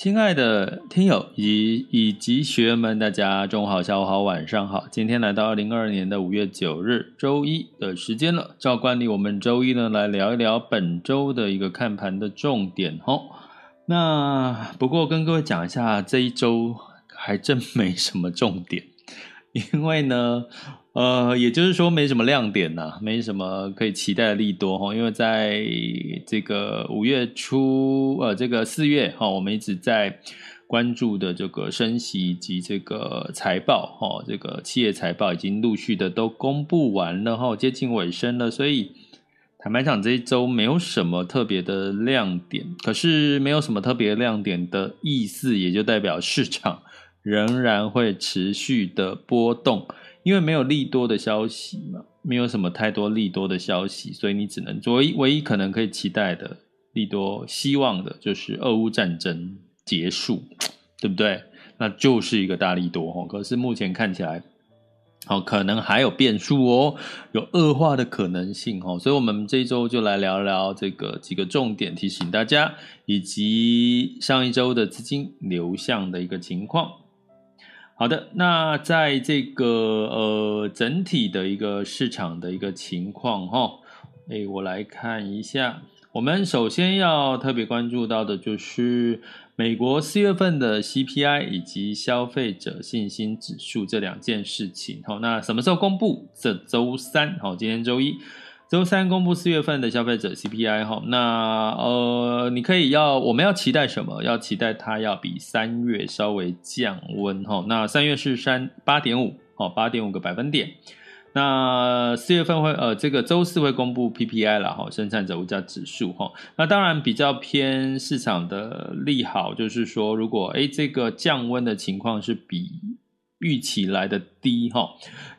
亲爱的听友以及以及学员们，大家中午好、下午好、晚上好。今天来到二零二二年的五月九日周一的时间了。照惯例，我们周一呢来聊一聊本周的一个看盘的重点哦。那不过跟各位讲一下，这一周还真没什么重点，因为呢。呃，也就是说没什么亮点呐、没什么可以期待的利多哈，因为在这个五月初，呃，这个四月哈，我们一直在关注的这个升息以及这个财报哈，这个企业财报已经陆续的都公布完了哈，接近尾声了，所以坦白讲这一周没有什么特别的亮点，可是没有什么特别亮点的意思，也就代表市场仍然会持续的波动。因为没有利多的消息嘛，没有什么太多利多的消息，所以你只能唯一唯一可能可以期待的利多，希望的就是俄乌战争结束，对不对？那就是一个大利多哦。可是目前看起来，哦，可能还有变数哦，有恶化的可能性哦。所以，我们这一周就来聊聊这个几个重点，提醒大家，以及上一周的资金流向的一个情况。好的，那在这个呃整体的一个市场的一个情况哈，诶，我来看一下，我们首先要特别关注到的就是美国四月份的 CPI 以及消费者信心指数这两件事情。好，那什么时候公布？这周三，好，今天周一。周三公布四月份的消费者 CPI 哈，那呃，你可以要我们要期待什么？要期待它要比三月稍微降温哈。那三月是三八点五哦，八点五个百分点。那四月份会呃，这个周四会公布 PPI 了哈，生产者物价指数哈。那当然比较偏市场的利好，就是说如果诶这个降温的情况是比预期来的低哈，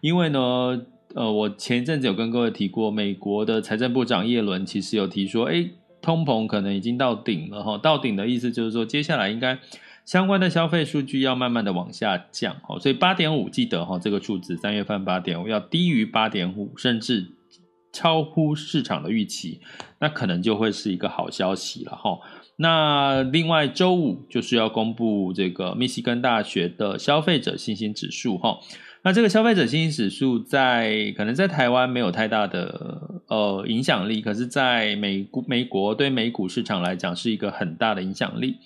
因为呢。呃，我前一阵子有跟各位提过，美国的财政部长耶伦其实有提说，哎，通膨可能已经到顶了哈。到顶的意思就是说，接下来应该相关的消费数据要慢慢的往下降哈。所以八点五，记得哈，这个数字三月份八点五要低于八点五，甚至超乎市场的预期，那可能就会是一个好消息了哈。那另外周五就是要公布这个密西根大学的消费者信心指数哈。那这个消费者信心指数在可能在台湾没有太大的呃影响力，可是在美股美国对美股市场来讲是一个很大的影响力，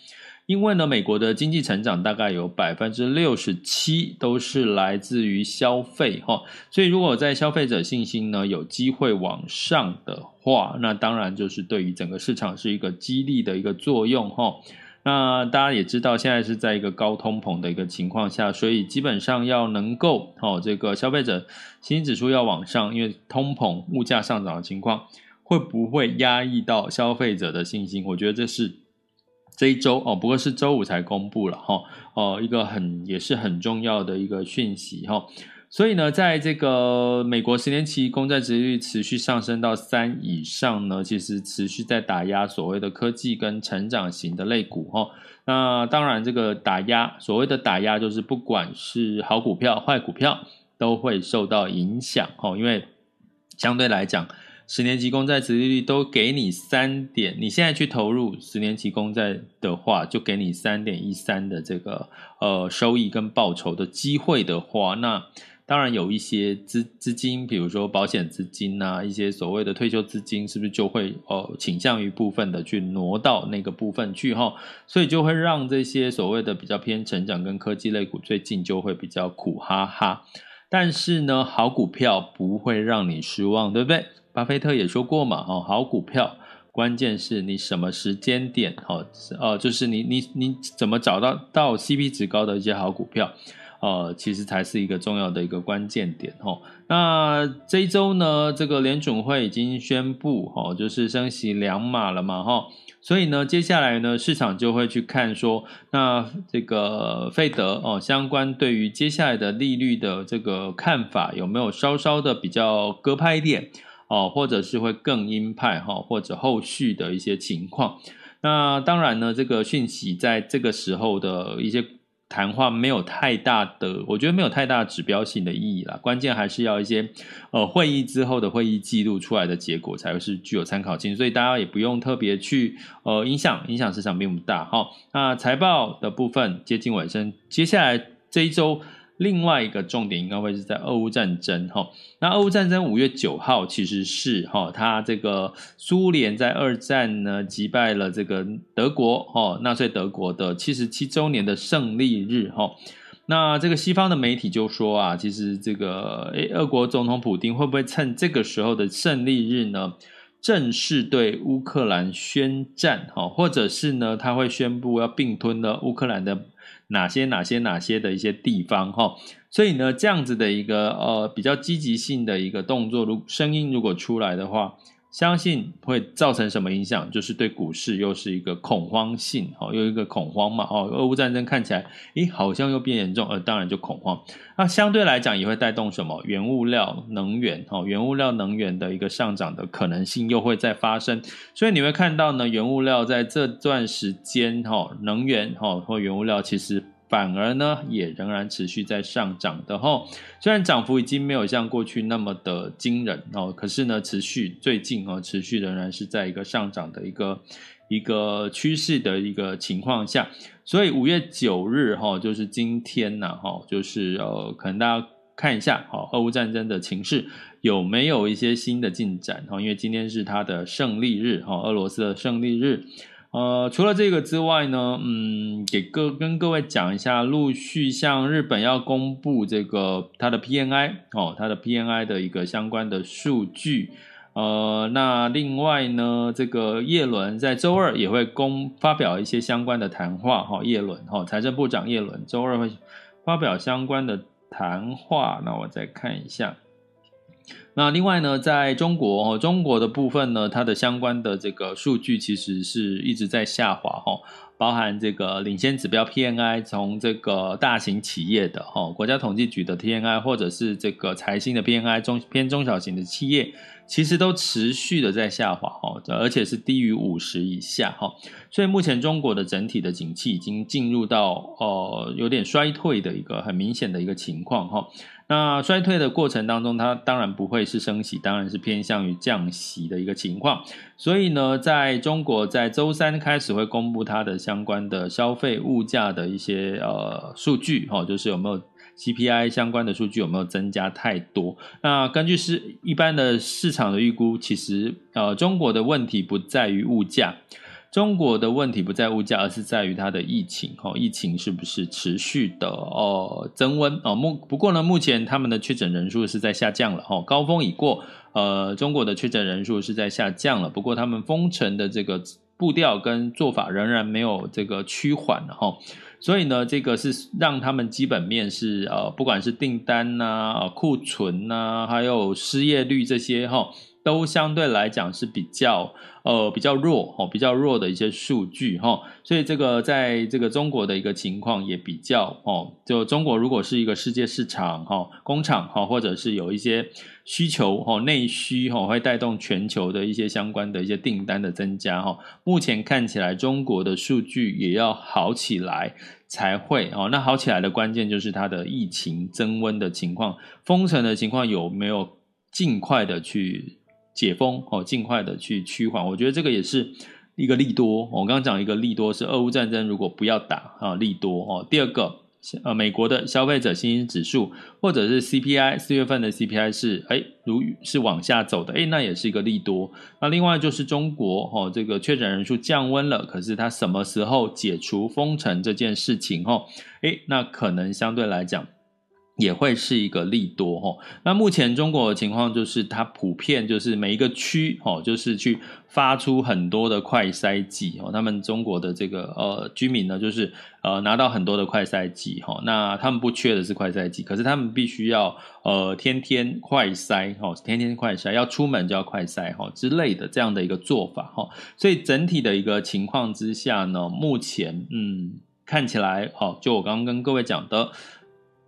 因为呢，美国的经济成长大概有百分之六十七都是来自于消费哈，所以如果在消费者信心呢有机会往上的话，那当然就是对于整个市场是一个激励的一个作用哈。那大家也知道，现在是在一个高通膨的一个情况下，所以基本上要能够哦，这个消费者信心指数要往上，因为通膨物价上涨的情况会不会压抑到消费者的信心？我觉得这是这一周哦，不过是周五才公布了哈哦，一个很也是很重要的一个讯息哈。所以呢，在这个美国十年期公债殖利率持续上升到三以上呢，其实持续在打压所谓的科技跟成长型的类股哈。那当然，这个打压所谓的打压，就是不管是好股票、坏股票都会受到影响哈。因为相对来讲，十年期公债殖利率都给你三点，你现在去投入十年期公债的话，就给你三点一三的这个呃收益跟报酬的机会的话，那。当然有一些资资金，比如说保险资金啊，一些所谓的退休资金，是不是就会哦倾向于部分的去挪到那个部分去哈？所以就会让这些所谓的比较偏成长跟科技类股最近就会比较苦哈哈。但是呢，好股票不会让你失望，对不对？巴菲特也说过嘛，哦，好股票。关键是你什么时间点，哦，哦，就是你你你怎么找到到 CP 值高的一些好股票，呃，其实才是一个重要的一个关键点，哦。那这一周呢，这个联准会已经宣布，哦，就是升息两码了嘛，哈，所以呢，接下来呢，市场就会去看说，那这个费德哦，相关对于接下来的利率的这个看法有没有稍稍的比较鸽派一点？哦，或者是会更鹰派哈，或者后续的一些情况。那当然呢，这个讯息在这个时候的一些谈话没有太大的，我觉得没有太大指标性的意义啦。关键还是要一些呃会议之后的会议记录出来的结果才会是具有参考性，所以大家也不用特别去呃影响影响市场并不大好。那财报的部分接近尾声，接下来这一周。另外一个重点应该会是在俄乌战争哈，那俄乌战争五月九号其实是哈，它这个苏联在二战呢击败了这个德国哈，纳粹德国的七十七周年的胜利日哈。那这个西方的媒体就说啊，其实这个诶，俄国总统普丁会不会趁这个时候的胜利日呢，正式对乌克兰宣战哈，或者是呢，他会宣布要并吞了乌克兰的。哪些哪些哪些的一些地方哈，所以呢，这样子的一个呃比较积极性的一个动作，如声音如果出来的话。相信会造成什么影响？就是对股市又是一个恐慌性，哦，又一个恐慌嘛，哦，俄乌战争看起来，诶，好像又变严重，呃，当然就恐慌。那相对来讲也会带动什么？原物料、能源，哦，原物料、能源的一个上涨的可能性又会再发生。所以你会看到呢，原物料在这段时间，哈，能源，哈，或原物料其实。反而呢，也仍然持续在上涨的哈。虽然涨幅已经没有像过去那么的惊人哦，可是呢，持续最近哦，持续仍然是在一个上涨的一个一个趋势的一个情况下。所以五月九日哈，就是今天呐哈，就是呃，可能大家看一下哈，俄乌战争的情势有没有一些新的进展哈？因为今天是它的胜利日哈，俄罗斯的胜利日。呃，除了这个之外呢，嗯，给各跟各位讲一下，陆续像日本要公布这个它的 PNI 哦，它的 PNI 的一个相关的数据。呃，那另外呢，这个叶伦在周二也会公发表一些相关的谈话哈，叶伦哈，财政部长叶伦周二会发表相关的谈话。那我再看一下。那另外呢，在中国哦，中国的部分呢，它的相关的这个数据其实是一直在下滑哈，包含这个领先指标 PNI，从这个大型企业的哈，国家统计局的 PNI，或者是这个财新的 PNI 中偏中小型的企业，其实都持续的在下滑哈，而且是低于五十以下哈，所以目前中国的整体的景气已经进入到呃有点衰退的一个很明显的一个情况哈。那衰退的过程当中，它当然不会是升息，当然是偏向于降息的一个情况。所以呢，在中国在周三开始会公布它的相关的消费物价的一些呃数据，哈，就是有没有 CPI 相关的数据有没有增加太多。那根据是一般的市场的预估，其实呃中国的问题不在于物价。中国的问题不在物价，而是在于它的疫情。哦，疫情是不是持续的哦增温？哦，目不过呢，目前他们的确诊人数是在下降了。哦，高峰已过，呃，中国的确诊人数是在下降了。不过他们封城的这个步调跟做法仍然没有这个趋缓哈。所以呢，这个是让他们基本面是呃，不管是订单呐、啊、库存呐、还有失业率这些哈。都相对来讲是比较呃比较弱哦，比较弱的一些数据哈，所以这个在这个中国的一个情况也比较哦，就中国如果是一个世界市场哈，工厂哈，或者是有一些需求哈，内需哈，会带动全球的一些相关的一些订单的增加哈，目前看起来中国的数据也要好起来才会哦，那好起来的关键就是它的疫情增温的情况，封城的情况有没有尽快的去解封哦，尽快的去趋缓，我觉得这个也是一个利多。我刚刚讲一个利多是俄乌战争，如果不要打啊，利多哦。第二个呃美国的消费者信心指数，或者是 CPI 四月份的 CPI 是哎如是往下走的，哎那也是一个利多。那另外就是中国哦，这个确诊人数降温了，可是它什么时候解除封城这件事情哦，哎那可能相对来讲。也会是一个利多哈。那目前中国的情况就是，它普遍就是每一个区哦，就是去发出很多的快筛剂哦。他们中国的这个呃居民呢，就是呃拿到很多的快筛剂哈。那他们不缺的是快筛剂，可是他们必须要呃天天快筛哈，天天快筛，要出门就要快筛哈之类的这样的一个做法哈。所以整体的一个情况之下呢，目前嗯看起来好，就我刚刚跟各位讲的。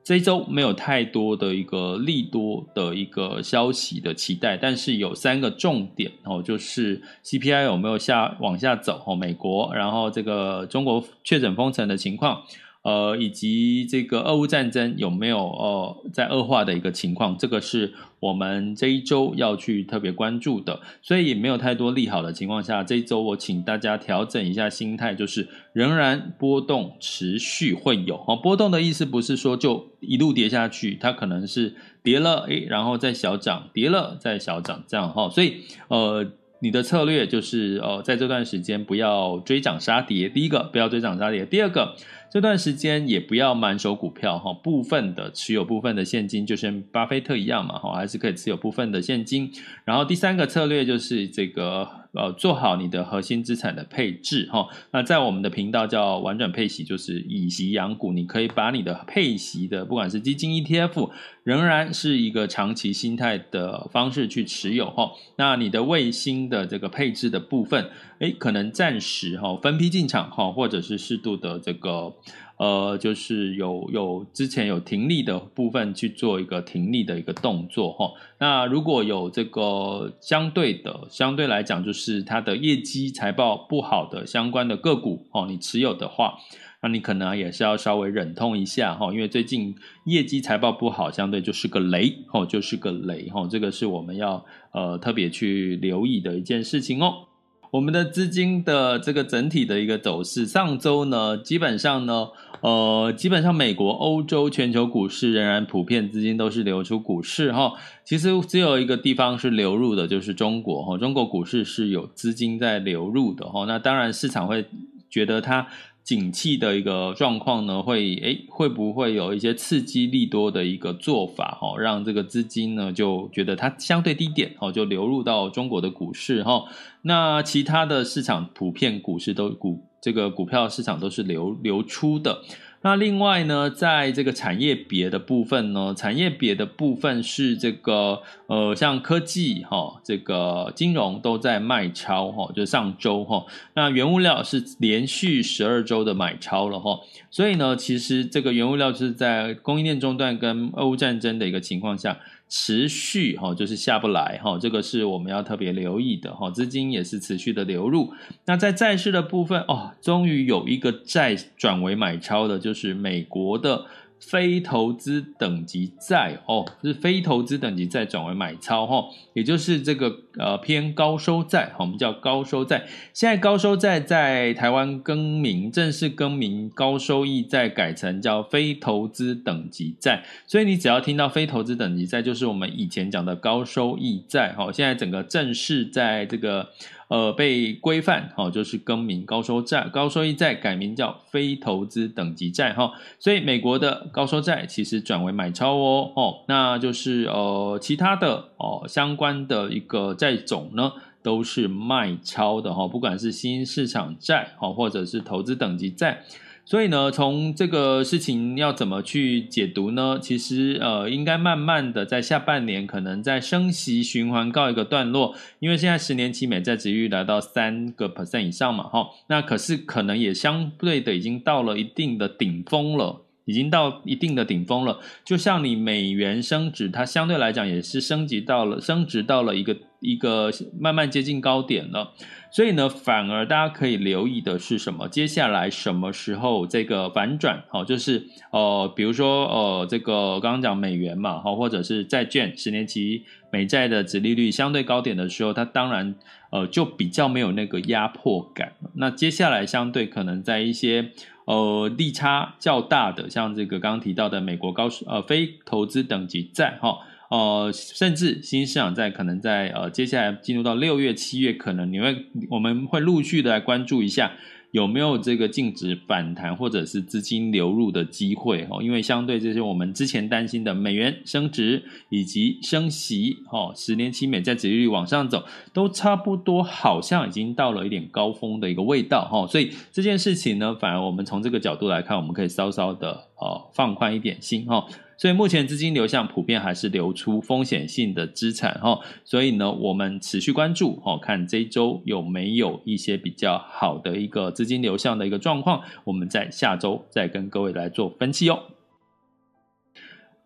这一周没有太多的一个利多的一个消息的期待，但是有三个重点哦，就是 CPI 有没有下往下走哦，美国，然后这个中国确诊封城的情况。呃，以及这个俄乌战争有没有呃在恶化的一个情况，这个是我们这一周要去特别关注的。所以也没有太多利好的情况下，这一周我请大家调整一下心态，就是仍然波动持续会有哦。波动的意思不是说就一路跌下去，它可能是跌了诶，然后再小涨，跌了再小涨这样哈。所以呃，你的策略就是呃在这段时间不要追涨杀跌。第一个不要追涨杀跌，第二个。这段时间也不要满手股票哈，部分的持有部分的现金，就像巴菲特一样嘛哈，还是可以持有部分的现金。然后第三个策略就是这个。呃，做好你的核心资产的配置哈。那在我们的频道叫玩转配息，就是以息养股。你可以把你的配息的，不管是基金、ETF，仍然是一个长期心态的方式去持有哈。那你的卫星的这个配置的部分，诶，可能暂时哈分批进场哈，或者是适度的这个。呃，就是有有之前有停利的部分去做一个停利的一个动作哈。那如果有这个相对的，相对来讲就是它的业绩财报不好的相关的个股哦，你持有的话，那你可能也是要稍微忍痛一下哈，因为最近业绩财报不好，相对就是个雷哦，就是个雷哈。这个是我们要呃特别去留意的一件事情哦。我们的资金的这个整体的一个走势，上周呢，基本上呢，呃，基本上美国、欧洲、全球股市仍然普遍资金都是流出股市哈。其实只有一个地方是流入的，就是中国哈。中国股市是有资金在流入的哈。那当然市场会觉得它。景气的一个状况呢，会诶会不会有一些刺激利多的一个做法哈，让这个资金呢就觉得它相对低点哦，就流入到中国的股市哈。那其他的市场普遍股市都股这个股票市场都是流流出的。那另外呢，在这个产业别的部分呢，产业别的部分是这个呃，像科技哈，这个金融都在卖超哈，就上周哈。那原物料是连续十二周的买超了哈，所以呢，其实这个原物料是在供应链中断跟俄乌战争的一个情况下。持续哈，就是下不来哈，这个是我们要特别留意的哈。资金也是持续的流入。那在债市的部分哦，终于有一个债转为买超的，就是美国的。非投资等级债哦，是非投资等级债转为买超哈，也就是这个呃偏高收债，我们叫高收债。现在高收债在台湾更名，正式更名高收益债，改成叫非投资等级债。所以你只要听到非投资等级债，就是我们以前讲的高收益债哈。现在整个正式在这个。呃，被规范，哦，就是更名高收债、高收益债，改名叫非投资等级债，哈，所以美国的高收债其实转为买超哦，哦，那就是呃，其他的哦相关的一个债种呢，都是卖超的哈，不管是新市场债，哦，或者是投资等级债。所以呢，从这个事情要怎么去解读呢？其实呃，应该慢慢的在下半年，可能在升息循环告一个段落，因为现在十年期美债殖利率来到三个 percent 以上嘛，哈，那可是可能也相对的已经到了一定的顶峰了，已经到一定的顶峰了。就像你美元升值，它相对来讲也是升级到了升值到了一个。一个慢慢接近高点了。所以呢，反而大家可以留意的是什么？接下来什么时候这个反转？哦，就是呃，比如说呃，这个刚刚讲美元嘛，哈，或者是债券十年期美债的殖利率相对高点的时候，它当然呃就比较没有那个压迫感。那接下来相对可能在一些呃利差较大的，像这个刚刚提到的美国高呃非投资等级债，哈。呃，甚至新市场在可能在呃接下来进入到六月、七月，可能你会我们会陆续的来关注一下有没有这个净值反弹或者是资金流入的机会哦。因为相对这些我们之前担心的美元升值以及升息哦，十年期美债殖利率往上走，都差不多好像已经到了一点高峰的一个味道哈。所以这件事情呢，反而我们从这个角度来看，我们可以稍稍的呃放宽一点心哈。所以目前资金流向普遍还是流出风险性的资产哈，所以呢，我们持续关注哦，看这周有没有一些比较好的一个资金流向的一个状况，我们在下周再跟各位来做分析哦。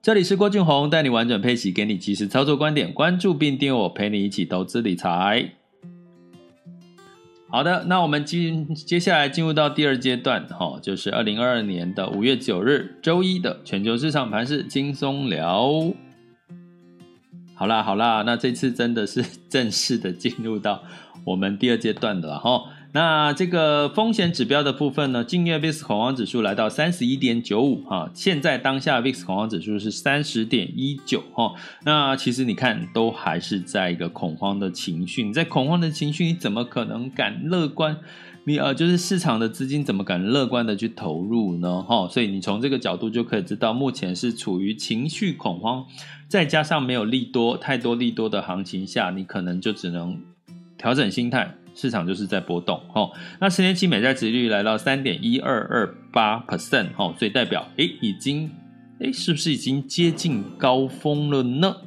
这里是郭俊宏，带你完整配息，给你及时操作观点，关注并订阅我，陪你一起投资理财。好的，那我们进接下来进入到第二阶段，哈，就是二零二二年的五月九日周一的全球市场盘势轻松聊。好啦好啦，那这次真的是正式的进入到我们第二阶段的了，哈。那这个风险指标的部分呢，近月 VIX 恐慌指数来到三十一点九五哈，现在当下 VIX 恐慌指数是三十点一九哈。那其实你看，都还是在一个恐慌的情绪。你在恐慌的情绪，你怎么可能敢乐观？你呃，就是市场的资金怎么敢乐观的去投入呢？哈，所以你从这个角度就可以知道，目前是处于情绪恐慌，再加上没有利多太多利多的行情下，你可能就只能调整心态。市场就是在波动，吼，那十年期美债殖利率来到三点一二二八 percent，吼，所以代表，诶，已经，诶，是不是已经接近高峰了呢？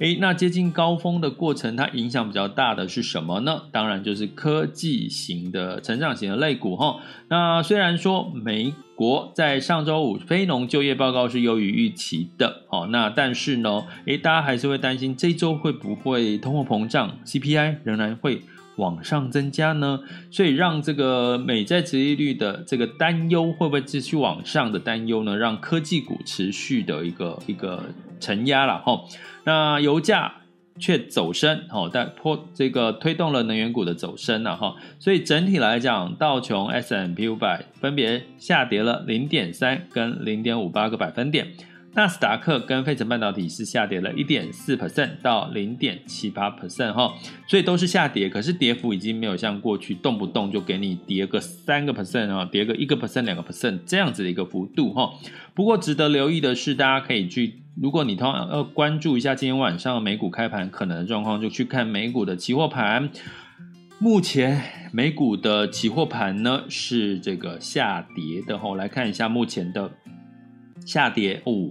诶，那接近高峰的过程，它影响比较大的是什么呢？当然就是科技型的成长型的类股，吼。那虽然说美国在上周五非农就业报告是优于预期的，哦，那但是呢，诶，大家还是会担心这周会不会通货膨胀，CPI 仍然会。往上增加呢，所以让这个美债殖利率的这个担忧会不会继续往上的担忧呢？让科技股持续的一个一个承压了哈。那油价却走升，哦，但破这个推动了能源股的走升了哈。所以整体来讲，道琼 S&P 五百分别下跌了零点三跟零点五八个百分点。纳斯达克跟费城半导体是下跌了一点四 percent 到零点七八 percent 哈，所以都是下跌，可是跌幅已经没有像过去动不动就给你跌个三个 percent 啊，跌个一个 percent 两个 percent 这样子的一个幅度哈。不过值得留意的是，大家可以去，如果你通常要关注一下今天晚上美股开盘可能的状况，就去看美股的期货盘。目前美股的期货盘呢是这个下跌的哈，来看一下目前的下跌哦。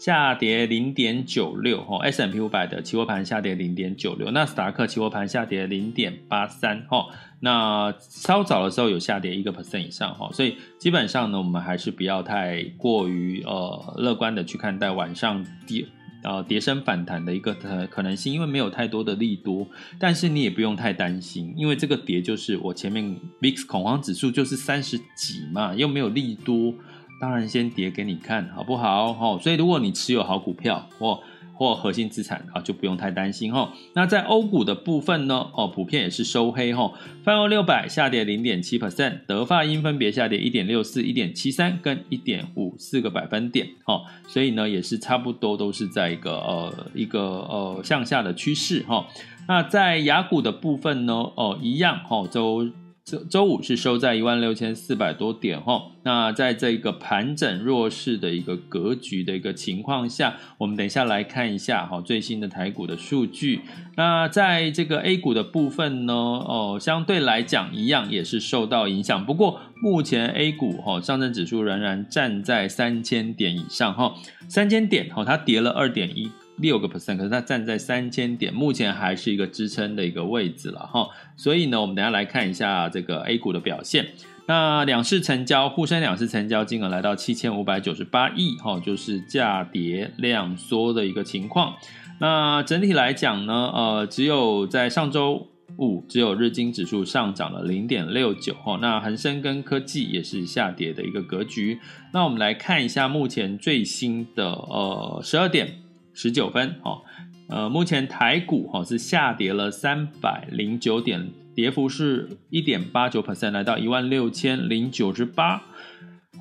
下跌零点九六，哈，S&P 五百的期货盘下跌零点九六，纳斯达克期货盘下跌零点八三，哈，那稍早的时候有下跌一个 percent 以上，哈，所以基本上呢，我们还是不要太过于呃乐观的去看待晚上跌呃跌升反弹的一个可能性，因为没有太多的利多，但是你也不用太担心，因为这个跌就是我前面 VIX 恐慌指数就是三十几嘛，又没有利多。当然，先跌给你看好不好？哈，所以如果你持有好股票或或核心资产啊，就不用太担心哈。那在欧股的部分呢？哦，普遍也是收黑哈。泛欧六百下跌零点七 percent，德法英分别下跌一点六四、一点七三跟一点五四个百分点。哈，所以呢，也是差不多都是在一个呃一个呃向下的趋势哈。那在雅股的部分呢？哦，一样哈，周。周周五是收在一万六千四百多点哈，那在这个盘整弱势的一个格局的一个情况下，我们等一下来看一下哈最新的台股的数据。那在这个 A 股的部分呢，哦，相对来讲一样也是受到影响，不过目前 A 股哈上证指数仍然站在三千点以上哈，三千点哈它跌了二点一。六个 percent，可是它站在三千点，目前还是一个支撑的一个位置了哈。所以呢，我们等下来看一下这个 A 股的表现。那两市成交，沪深两市成交金额来到七千五百九十八亿，哈，就是价跌量缩的一个情况。那整体来讲呢，呃，只有在上周五，只有日经指数上涨了零点六九，哈，那恒生跟科技也是下跌的一个格局。那我们来看一下目前最新的呃十二点十九分，哦。呃，目前台股哈是下跌了三百零九点，跌幅是一点八九 percent，来到一万六千零九十八，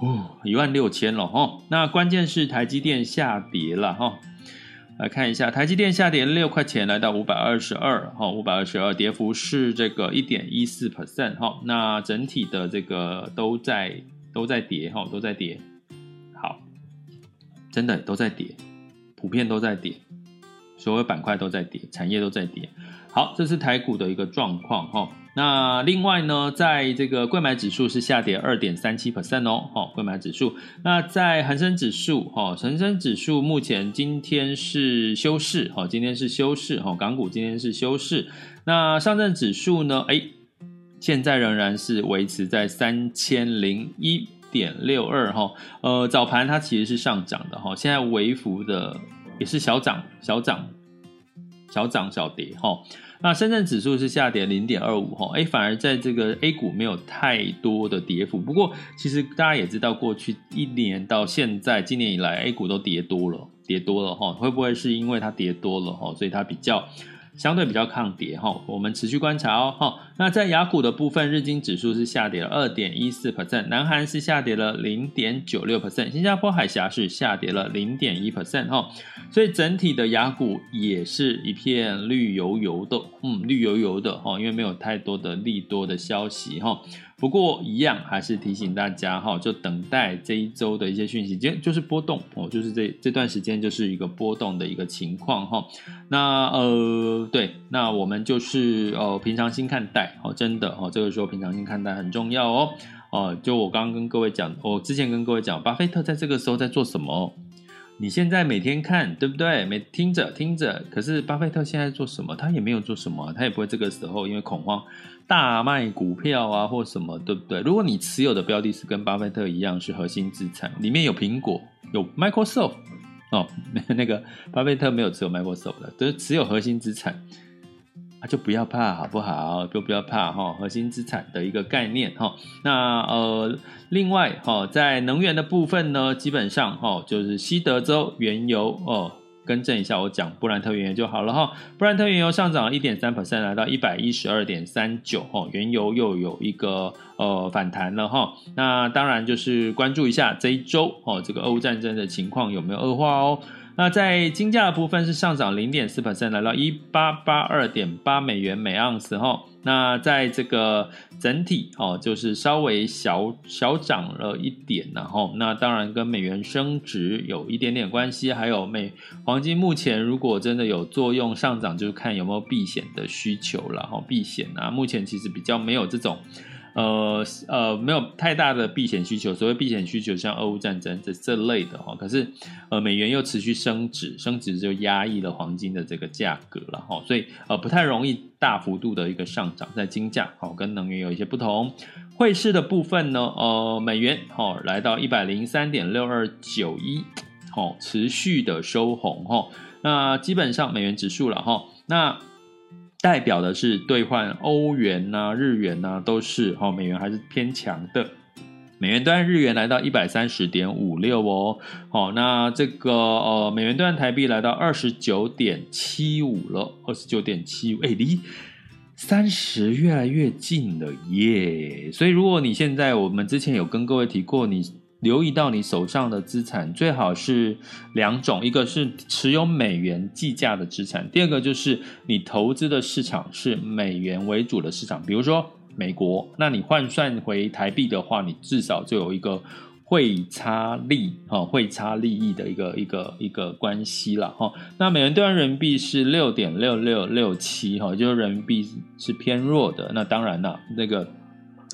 哦，一万六千了哈。那关键是台积电下跌了哈，来看一下，台积电下跌六块钱，来到五百二十二哈，五百二十二，跌幅是这个一点一四 percent 哈。那整体的这个都在都在跌哈，都在跌，好，真的都在跌，普遍都在跌。所有板块都在跌，产业都在跌。好，这是台股的一个状况哈。那另外呢，在这个柜买指数是下跌二点三七 percent 哦。哈，柜买指数。那在恒生指数哈，恒生指数目前今天是休市哈，今天是休市哈。港股今天是休市。那上证指数呢？哎，现在仍然是维持在三千零一点六二哈。呃，早盘它其实是上涨的哈，现在微幅的。也是小涨小涨小涨小跌哈，那深圳指数是下跌零点二五哈，哎，反而在这个 A 股没有太多的跌幅。不过其实大家也知道，过去一年到现在，今年以来 A 股都跌多了，跌多了哈，会不会是因为它跌多了哈，所以它比较？相对比较抗跌哈，我们持续观察哦哈。那在雅股的部分，日经指数是下跌了二点一四 percent，南韩是下跌了零点九六 percent，新加坡海峡是下跌了零点一 percent 哈。所以整体的雅股也是一片绿油油的，嗯，绿油油的哈，因为没有太多的利多的消息哈。不过一样还是提醒大家哈，就等待这一周的一些讯息，就就是波动哦，就是这这段时间就是一个波动的一个情况哈。那呃对，那我们就是呃平常心看待哦，真的哦，这个时候平常心看待很重要哦。哦，就我刚刚跟各位讲，我之前跟各位讲，巴菲特在这个时候在做什么？你现在每天看对不对？每听着听着，可是巴菲特现在做什么？他也没有做什么，他也不会这个时候因为恐慌。大卖股票啊，或什么，对不对？如果你持有的标的是跟巴菲特一样是核心资产，里面有苹果、有 Microsoft 哦，那个巴菲特没有持有 Microsoft 的，就是持有核心资产，啊，就不要怕，好不好？就不要怕哈，核心资产的一个概念哈。那呃，另外哈，在能源的部分呢，基本上哈，就是西德州原油哦。更正一下，我讲布兰特原油就好了哈。布兰特原油上涨了一点三 percent，来到一百一十二点三九哈。原油又有一个呃反弹了哈。那当然就是关注一下这一周哦，这个俄乌战争的情况有没有恶化哦。那在金价的部分是上涨零点四百分来到一八八二点八美元每盎司哈。那在这个整体哦，就是稍微小小涨了一点，然后那当然跟美元升值有一点点关系，还有美黄金目前如果真的有作用上涨，就是看有没有避险的需求了哈，避险啊，目前其实比较没有这种。呃呃，没有太大的避险需求。所谓避险需求，像俄乌战争这这类的哈，可是呃，美元又持续升值，升值就压抑了黄金的这个价格了哈，所以呃，不太容易大幅度的一个上涨，在金价好跟能源有一些不同。汇市的部分呢，呃，美元好来到一百零三点六二九一，好持续的收红哈。那基本上美元指数了哈，那。代表的是兑换欧元呐、日元呐、都是哈、哦，美元还是偏强的。美元兑日元来到一百三十点五六哦，好，那这个呃，美元兑台币来到二十九点七五了，二十九点七五，哎，离三十越来越近了耶。所以如果你现在，我们之前有跟各位提过，你。留意到你手上的资产最好是两种，一个是持有美元计价的资产，第二个就是你投资的市场是美元为主的市场，比如说美国，那你换算回台币的话，你至少就有一个汇差利哈，汇差利益的一个一个一个关系了哈。那美元兑换人民币是六点六六六七哈，就是人民币是偏弱的，那当然了，那个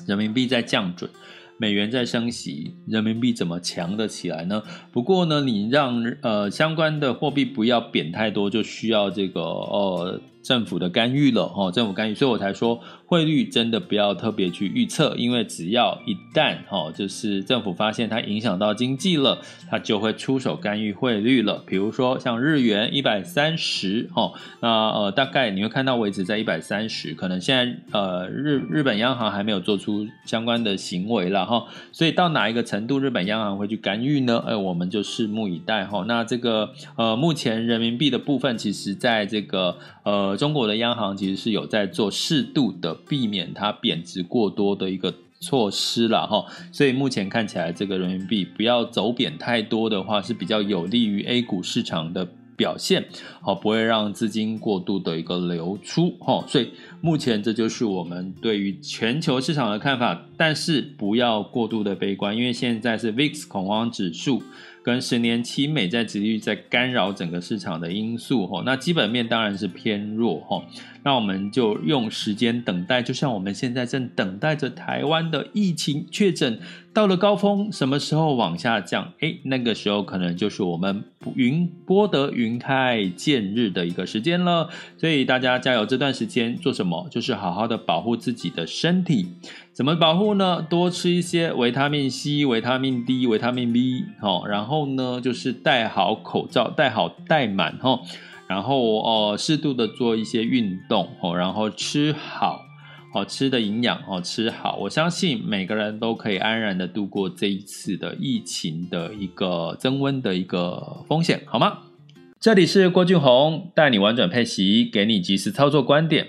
人民币在降准。美元在升息，人民币怎么强得起来呢？不过呢，你让呃相关的货币不要贬太多，就需要这个呃政府的干预了哦，政府干预，所以我才说汇率真的不要特别去预测，因为只要一旦哦，就是政府发现它影响到经济了，它就会出手干预汇率了。比如说像日元一百三十哦，那呃大概你会看到维持在一百三十，可能现在呃日日本央行还没有做出相关的行为了哈，所以到哪一个程度日本央行会去干预呢？哎，我们就拭目以待哈。那这个呃目前人民币的部分，其实在这个呃。中国的央行其实是有在做适度的避免它贬值过多的一个措施了哈，所以目前看起来这个人民币不要走贬太多的话，是比较有利于 A 股市场的表现，好，不会让资金过度的一个流出哈，所以目前这就是我们对于全球市场的看法，但是不要过度的悲观，因为现在是 VIX 恐慌指数。跟十年期美债殖利率在干扰整个市场的因素吼，那基本面当然是偏弱吼，那我们就用时间等待，就像我们现在正等待着台湾的疫情确诊到了高峰，什么时候往下降？诶，那个时候可能就是我们云波得云开见日的一个时间了。所以大家加油，这段时间做什么？就是好好的保护自己的身体。怎么保护呢？多吃一些维他命 C、维他命 D、维他命 B，哦，然后呢，就是戴好口罩，戴好戴满，哦，然后哦，适度的做一些运动，哦，然后吃好，哦，吃的营养，哦，吃好，我相信每个人都可以安然的度过这一次的疫情的一个增温的一个风险，好吗？这里是郭俊宏，带你玩转配息，给你及时操作观点，